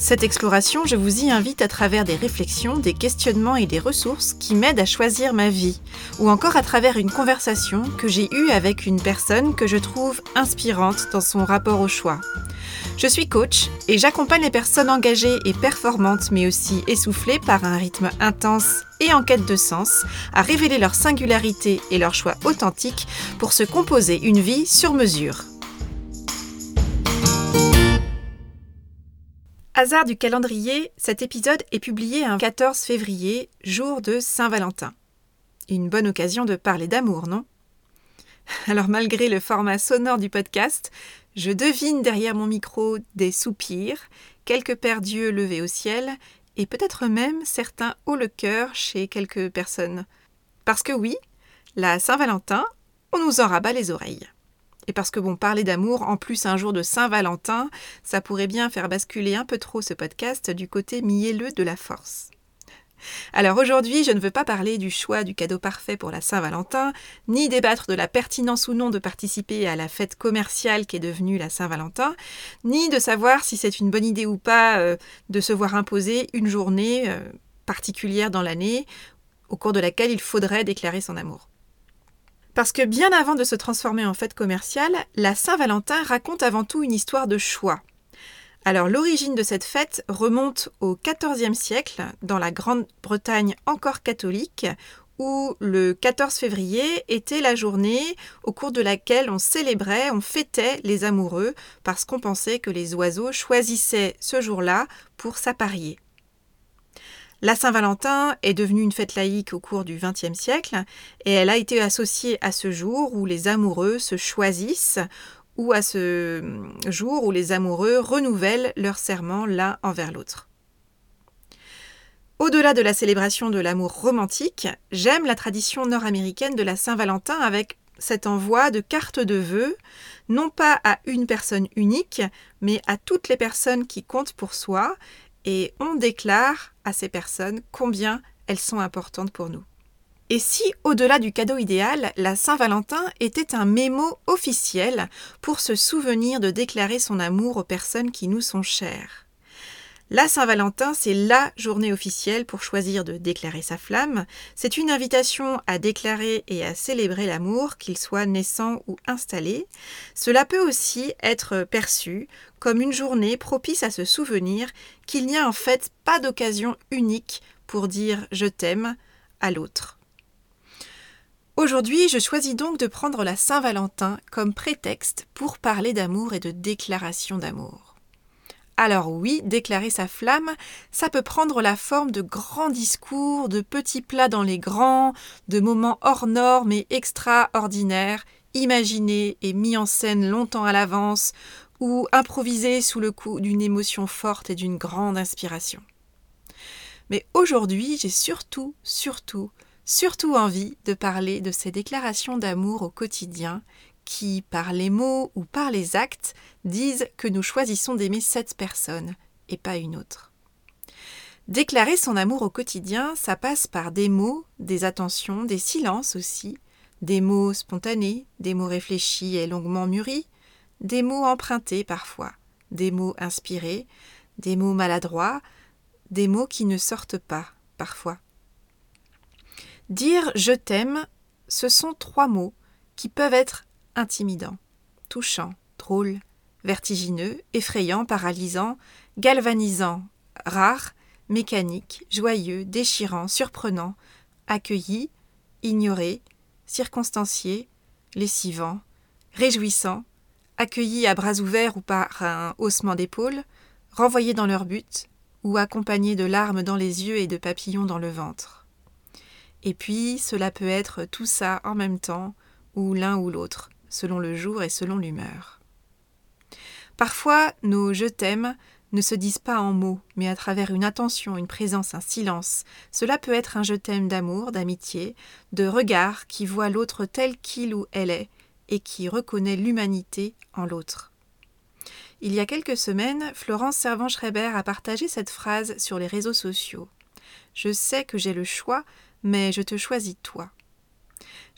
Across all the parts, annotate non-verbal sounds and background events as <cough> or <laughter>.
Cette exploration, je vous y invite à travers des réflexions, des questionnements et des ressources qui m'aident à choisir ma vie, ou encore à travers une conversation que j'ai eue avec une personne que je trouve inspirante dans son rapport au choix. Je suis coach et j'accompagne les personnes engagées et performantes, mais aussi essoufflées par un rythme intense et en quête de sens, à révéler leur singularité et leur choix authentique pour se composer une vie sur mesure. Hasard du calendrier, cet épisode est publié un 14 février, jour de Saint-Valentin. Une bonne occasion de parler d'amour, non? <laughs> Alors malgré le format sonore du podcast, je devine derrière mon micro des soupirs, quelques paires d'yeux levés au ciel, et peut-être même certains haut le cœur chez quelques personnes. Parce que oui, la Saint-Valentin, on nous en rabat les oreilles. Et parce que bon, parler d'amour, en plus un jour de Saint-Valentin, ça pourrait bien faire basculer un peu trop ce podcast du côté mielleux de la force. Alors aujourd'hui, je ne veux pas parler du choix du cadeau parfait pour la Saint-Valentin, ni débattre de la pertinence ou non de participer à la fête commerciale qui est devenue la Saint-Valentin, ni de savoir si c'est une bonne idée ou pas euh, de se voir imposer une journée euh, particulière dans l'année au cours de laquelle il faudrait déclarer son amour. Parce que bien avant de se transformer en fête commerciale, la Saint-Valentin raconte avant tout une histoire de choix. Alors l'origine de cette fête remonte au XIVe siècle, dans la Grande-Bretagne encore catholique, où le 14 février était la journée au cours de laquelle on célébrait, on fêtait les amoureux, parce qu'on pensait que les oiseaux choisissaient ce jour-là pour s'apparier. La Saint-Valentin est devenue une fête laïque au cours du XXe siècle et elle a été associée à ce jour où les amoureux se choisissent ou à ce jour où les amoureux renouvellent leur serment l'un envers l'autre. Au-delà de la célébration de l'amour romantique, j'aime la tradition nord-américaine de la Saint-Valentin avec cet envoi de cartes de vœux, non pas à une personne unique, mais à toutes les personnes qui comptent pour soi et on déclare à ces personnes combien elles sont importantes pour nous. Et si, au-delà du cadeau idéal, la Saint-Valentin était un mémo officiel pour se souvenir de déclarer son amour aux personnes qui nous sont chères? La Saint-Valentin, c'est la journée officielle pour choisir de déclarer sa flamme. C'est une invitation à déclarer et à célébrer l'amour, qu'il soit naissant ou installé. Cela peut aussi être perçu comme une journée propice à se souvenir qu'il n'y a en fait pas d'occasion unique pour dire je t'aime à l'autre. Aujourd'hui, je choisis donc de prendre la Saint-Valentin comme prétexte pour parler d'amour et de déclaration d'amour. Alors oui, déclarer sa flamme, ça peut prendre la forme de grands discours, de petits plats dans les grands, de moments hors normes et extraordinaires, imaginés et mis en scène longtemps à l'avance, ou improvisés sous le coup d'une émotion forte et d'une grande inspiration. Mais aujourd'hui, j'ai surtout, surtout, surtout envie de parler de ces déclarations d'amour au quotidien qui, par les mots ou par les actes, disent que nous choisissons d'aimer cette personne et pas une autre. Déclarer son amour au quotidien, ça passe par des mots, des attentions, des silences aussi, des mots spontanés, des mots réfléchis et longuement mûris, des mots empruntés parfois, des mots inspirés, des mots maladroits, des mots qui ne sortent pas parfois. Dire je t'aime, ce sont trois mots qui peuvent être intimidant, touchant, drôle, vertigineux, effrayant, paralysant, galvanisant, rare, mécanique, joyeux, déchirant, surprenant, accueilli, ignoré, circonstancié, lessivant, réjouissant, accueilli à bras ouverts ou par un haussement d'épaule, renvoyé dans leur but, ou accompagné de larmes dans les yeux et de papillons dans le ventre. Et puis, cela peut être tout ça en même temps, ou l'un ou l'autre, selon le jour et selon l'humeur. Parfois, nos je t'aime ne se disent pas en mots, mais à travers une attention, une présence, un silence. Cela peut être un je t'aime d'amour, d'amitié, de regard qui voit l'autre tel qu'il ou elle est, et qui reconnaît l'humanité en l'autre. Il y a quelques semaines, Florence Servan-Schreiber a partagé cette phrase sur les réseaux sociaux. Je sais que j'ai le choix, mais je te choisis toi.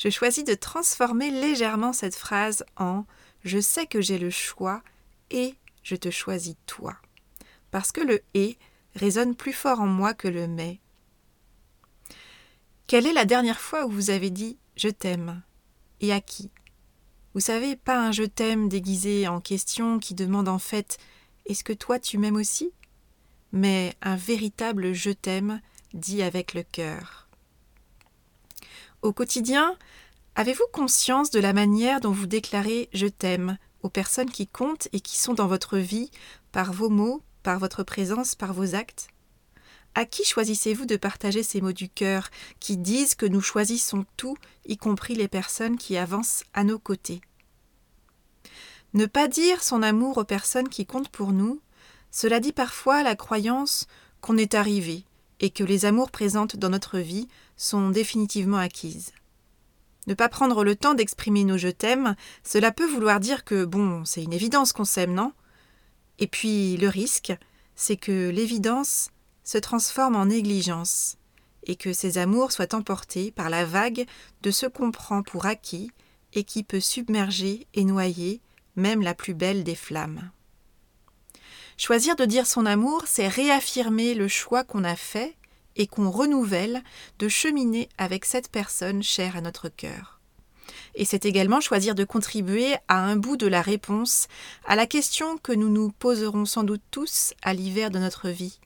Je choisis de transformer légèrement cette phrase en Je sais que j'ai le choix et je te choisis toi. Parce que le et résonne plus fort en moi que le mais. Quelle est la dernière fois où vous avez dit je t'aime Et à qui? Vous savez, pas un je t'aime déguisé en question qui demande en fait Est-ce que toi tu m'aimes aussi? mais un véritable je t'aime dit avec le cœur. Au quotidien, avez-vous conscience de la manière dont vous déclarez je t'aime aux personnes qui comptent et qui sont dans votre vie par vos mots, par votre présence, par vos actes? À qui choisissez-vous de partager ces mots du cœur qui disent que nous choisissons tout, y compris les personnes qui avancent à nos côtés? Ne pas dire son amour aux personnes qui comptent pour nous, cela dit parfois la croyance qu'on est arrivé et que les amours présentes dans notre vie sont définitivement acquises. Ne pas prendre le temps d'exprimer nos je t'aime, cela peut vouloir dire que, bon, c'est une évidence qu'on s'aime, non? Et puis, le risque, c'est que l'évidence se transforme en négligence, et que ces amours soient emportés par la vague de ce qu'on prend pour acquis et qui peut submerger et noyer même la plus belle des flammes. Choisir de dire son amour, c'est réaffirmer le choix qu'on a fait et qu'on renouvelle de cheminer avec cette personne chère à notre cœur. Et c'est également choisir de contribuer à un bout de la réponse à la question que nous nous poserons sans doute tous à l'hiver de notre vie.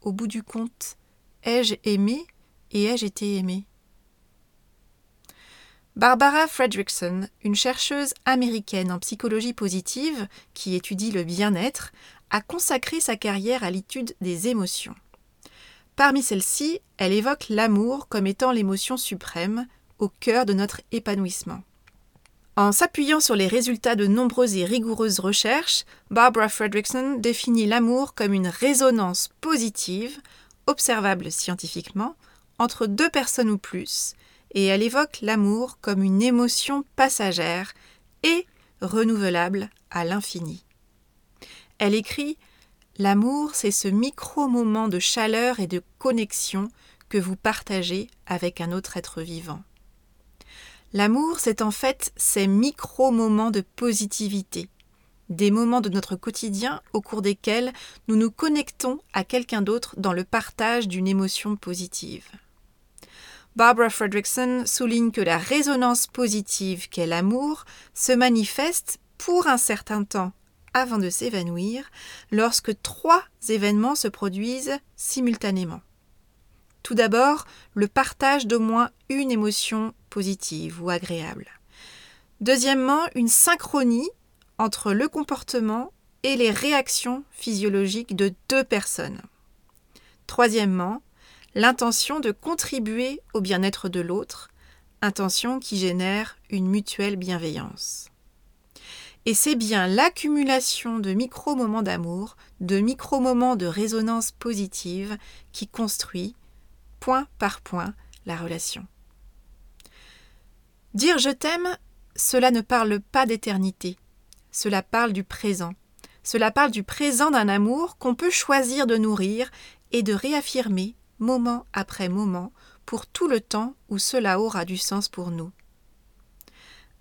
Au bout du compte, ai-je aimé et ai-je été aimé? Barbara Fredrickson, une chercheuse américaine en psychologie positive qui étudie le bien-être, a consacré sa carrière à l'étude des émotions. Parmi celles-ci, elle évoque l'amour comme étant l'émotion suprême, au cœur de notre épanouissement. En s'appuyant sur les résultats de nombreuses et rigoureuses recherches, Barbara Fredrickson définit l'amour comme une résonance positive, observable scientifiquement, entre deux personnes ou plus, et elle évoque l'amour comme une émotion passagère et renouvelable à l'infini. Elle écrit L'amour, c'est ce micro-moment de chaleur et de connexion que vous partagez avec un autre être vivant. L'amour, c'est en fait ces micro-moments de positivité, des moments de notre quotidien au cours desquels nous nous connectons à quelqu'un d'autre dans le partage d'une émotion positive. Barbara Fredrickson souligne que la résonance positive qu'est l'amour se manifeste pour un certain temps avant de s'évanouir lorsque trois événements se produisent simultanément. Tout d'abord, le partage d'au moins une émotion positive ou agréable. Deuxièmement, une synchronie entre le comportement et les réactions physiologiques de deux personnes. Troisièmement, l'intention de contribuer au bien-être de l'autre, intention qui génère une mutuelle bienveillance. Et c'est bien l'accumulation de micro-moments d'amour, de micro-moments de résonance positive qui construit, point par point, la relation. Dire je t'aime, cela ne parle pas d'éternité, cela parle du présent. Cela parle du présent d'un amour qu'on peut choisir de nourrir et de réaffirmer moment après moment pour tout le temps où cela aura du sens pour nous.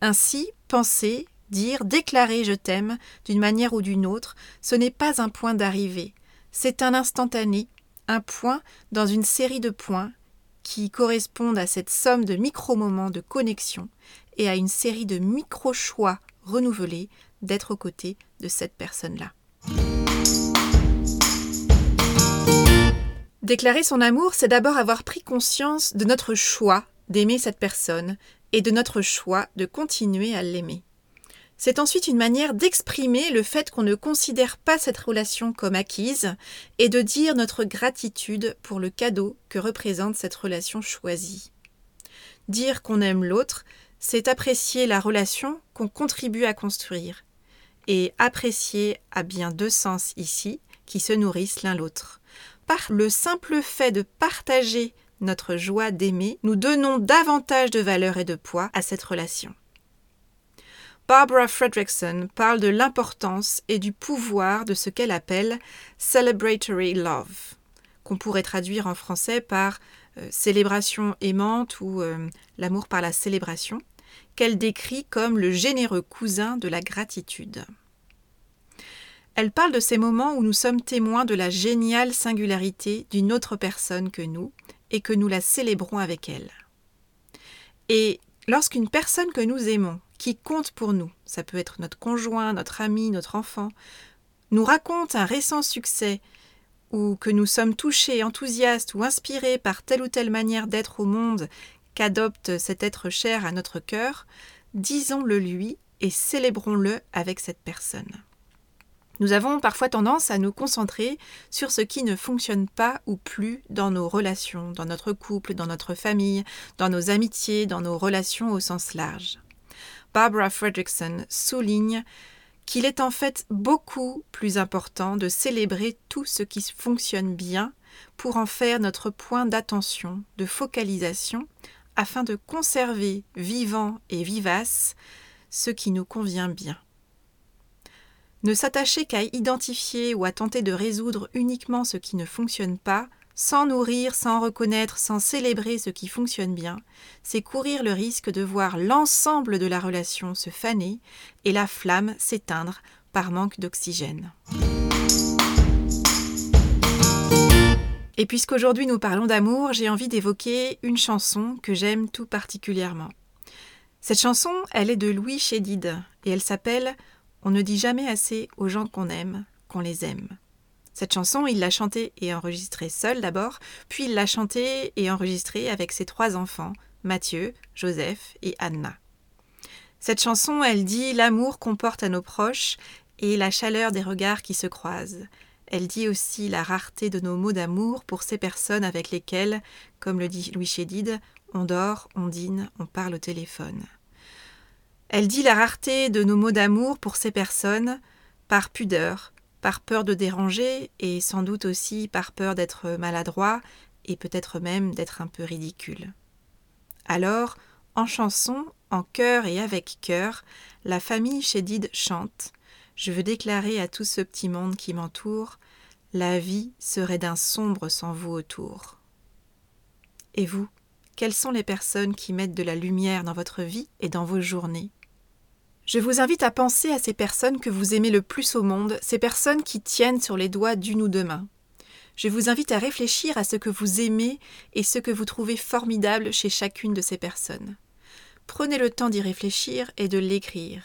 Ainsi, penser, Dire, déclarer je t'aime, d'une manière ou d'une autre, ce n'est pas un point d'arrivée, c'est un instantané, un point dans une série de points qui correspondent à cette somme de micro-moments de connexion et à une série de micro-choix renouvelés d'être aux côtés de cette personne-là. Déclarer son amour, c'est d'abord avoir pris conscience de notre choix d'aimer cette personne et de notre choix de continuer à l'aimer. C'est ensuite une manière d'exprimer le fait qu'on ne considère pas cette relation comme acquise et de dire notre gratitude pour le cadeau que représente cette relation choisie. Dire qu'on aime l'autre, c'est apprécier la relation qu'on contribue à construire. Et apprécier a bien deux sens ici, qui se nourrissent l'un l'autre. Par le simple fait de partager notre joie d'aimer, nous donnons davantage de valeur et de poids à cette relation. Barbara Fredrickson parle de l'importance et du pouvoir de ce qu'elle appelle celebratory love, qu'on pourrait traduire en français par euh, célébration aimante ou euh, l'amour par la célébration, qu'elle décrit comme le généreux cousin de la gratitude. Elle parle de ces moments où nous sommes témoins de la géniale singularité d'une autre personne que nous et que nous la célébrons avec elle. Et lorsqu'une personne que nous aimons, qui compte pour nous, ça peut être notre conjoint, notre ami, notre enfant, nous raconte un récent succès ou que nous sommes touchés, enthousiastes ou inspirés par telle ou telle manière d'être au monde qu'adopte cet être cher à notre cœur, disons-le lui et célébrons-le avec cette personne. Nous avons parfois tendance à nous concentrer sur ce qui ne fonctionne pas ou plus dans nos relations, dans notre couple, dans notre famille, dans nos amitiés, dans nos relations au sens large. Barbara Fredrickson souligne qu'il est en fait beaucoup plus important de célébrer tout ce qui fonctionne bien pour en faire notre point d'attention, de focalisation, afin de conserver vivant et vivace ce qui nous convient bien. Ne s'attacher qu'à identifier ou à tenter de résoudre uniquement ce qui ne fonctionne pas, sans nourrir, sans reconnaître, sans célébrer ce qui fonctionne bien, c'est courir le risque de voir l'ensemble de la relation se faner et la flamme s'éteindre par manque d'oxygène. Et puisqu'aujourd'hui nous parlons d'amour, j'ai envie d'évoquer une chanson que j'aime tout particulièrement. Cette chanson, elle est de Louis Chédid et elle s'appelle On ne dit jamais assez aux gens qu'on aime, qu'on les aime. Cette chanson, il l'a chantée et enregistrée seul d'abord, puis il l'a chantée et enregistrée avec ses trois enfants, Mathieu, Joseph et Anna. Cette chanson, elle dit l'amour qu'on porte à nos proches et la chaleur des regards qui se croisent. Elle dit aussi la rareté de nos mots d'amour pour ces personnes avec lesquelles, comme le dit Louis Chédid, on dort, on dîne, on parle au téléphone. Elle dit la rareté de nos mots d'amour pour ces personnes par pudeur, par peur de déranger et sans doute aussi par peur d'être maladroit et peut-être même d'être un peu ridicule. Alors, en chanson, en chœur et avec cœur, la famille Chédid chante Je veux déclarer à tout ce petit monde qui m'entoure La vie serait d'un sombre sans vous autour. Et vous, quelles sont les personnes qui mettent de la lumière dans votre vie et dans vos journées? Je vous invite à penser à ces personnes que vous aimez le plus au monde, ces personnes qui tiennent sur les doigts d'une ou deux mains. Je vous invite à réfléchir à ce que vous aimez et ce que vous trouvez formidable chez chacune de ces personnes. Prenez le temps d'y réfléchir et de l'écrire.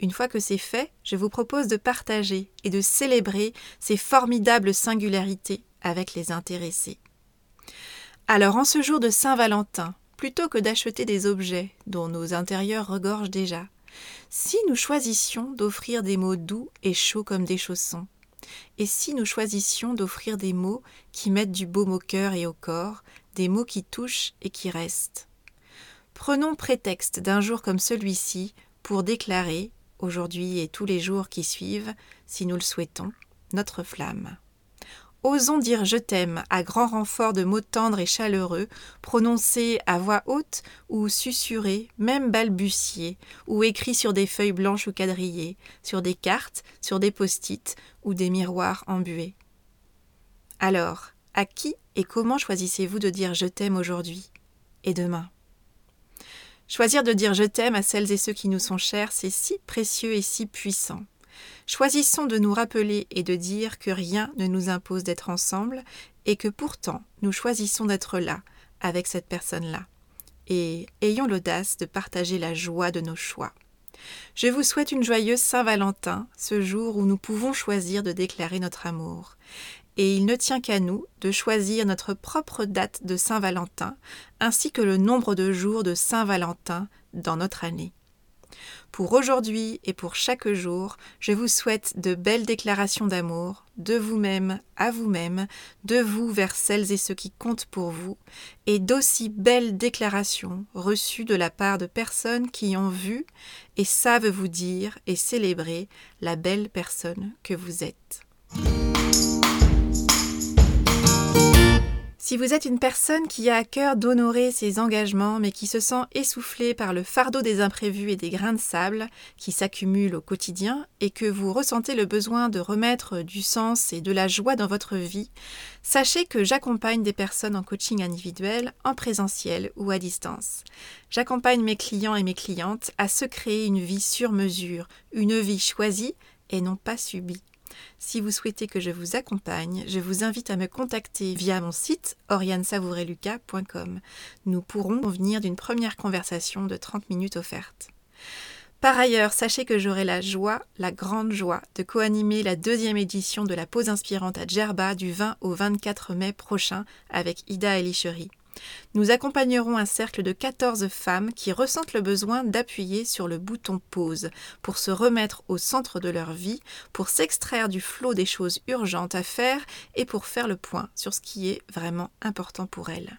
Une fois que c'est fait, je vous propose de partager et de célébrer ces formidables singularités avec les intéressés. Alors en ce jour de Saint-Valentin, plutôt que d'acheter des objets dont nos intérieurs regorgent déjà, si nous choisissions d'offrir des mots doux et chauds comme des chaussons, et si nous choisissions d'offrir des mots qui mettent du baume au cœur et au corps, des mots qui touchent et qui restent Prenons prétexte d'un jour comme celui-ci pour déclarer, aujourd'hui et tous les jours qui suivent, si nous le souhaitons, notre flamme. Osons dire je t'aime à grand renfort de mots tendres et chaleureux, prononcés à voix haute ou susurrés, même balbutiés, ou écrits sur des feuilles blanches ou quadrillées, sur des cartes, sur des post-it ou des miroirs embués. Alors, à qui et comment choisissez-vous de dire je t'aime aujourd'hui et demain? Choisir de dire je t'aime à celles et ceux qui nous sont chers, c'est si précieux et si puissant. Choisissons de nous rappeler et de dire que rien ne nous impose d'être ensemble et que pourtant nous choisissons d'être là, avec cette personne-là. Et ayons l'audace de partager la joie de nos choix. Je vous souhaite une joyeuse Saint-Valentin, ce jour où nous pouvons choisir de déclarer notre amour. Et il ne tient qu'à nous de choisir notre propre date de Saint-Valentin, ainsi que le nombre de jours de Saint-Valentin dans notre année. Pour aujourd'hui et pour chaque jour, je vous souhaite de belles déclarations d'amour, de vous-même à vous-même, de vous vers celles et ceux qui comptent pour vous, et d'aussi belles déclarations reçues de la part de personnes qui ont vu et savent vous dire et célébrer la belle personne que vous êtes. Si vous êtes une personne qui a à cœur d'honorer ses engagements mais qui se sent essoufflée par le fardeau des imprévus et des grains de sable qui s'accumulent au quotidien et que vous ressentez le besoin de remettre du sens et de la joie dans votre vie, sachez que j'accompagne des personnes en coaching individuel, en présentiel ou à distance. J'accompagne mes clients et mes clientes à se créer une vie sur mesure, une vie choisie et non pas subie. Si vous souhaitez que je vous accompagne, je vous invite à me contacter via mon site oriansavoureluca.com. Nous pourrons convenir d'une première conversation de 30 minutes offerte. Par ailleurs, sachez que j'aurai la joie, la grande joie, de co-animer la deuxième édition de la pause inspirante à Djerba du 20 au 24 mai prochain avec Ida Elichery. Nous accompagnerons un cercle de 14 femmes qui ressentent le besoin d'appuyer sur le bouton pause pour se remettre au centre de leur vie, pour s'extraire du flot des choses urgentes à faire et pour faire le point sur ce qui est vraiment important pour elles.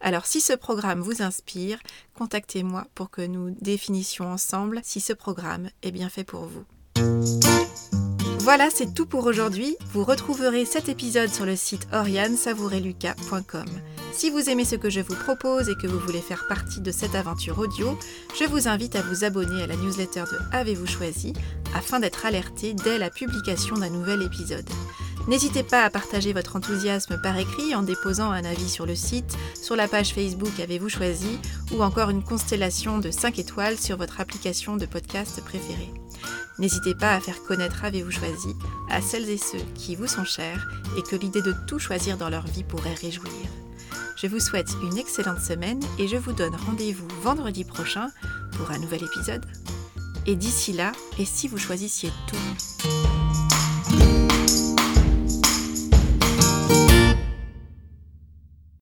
Alors si ce programme vous inspire, contactez-moi pour que nous définissions ensemble si ce programme est bien fait pour vous. Voilà, c'est tout pour aujourd'hui. Vous retrouverez cet épisode sur le site oriansavoureluca.com. Si vous aimez ce que je vous propose et que vous voulez faire partie de cette aventure audio, je vous invite à vous abonner à la newsletter de Avez-vous choisi afin d'être alerté dès la publication d'un nouvel épisode. N'hésitez pas à partager votre enthousiasme par écrit en déposant un avis sur le site, sur la page Facebook Avez-vous choisi ou encore une constellation de 5 étoiles sur votre application de podcast préférée. N'hésitez pas à faire connaître Avez-vous choisi à celles et ceux qui vous sont chers et que l'idée de tout choisir dans leur vie pourrait réjouir. Je vous souhaite une excellente semaine et je vous donne rendez-vous vendredi prochain pour un nouvel épisode. Et d'ici là, et si vous choisissiez tout?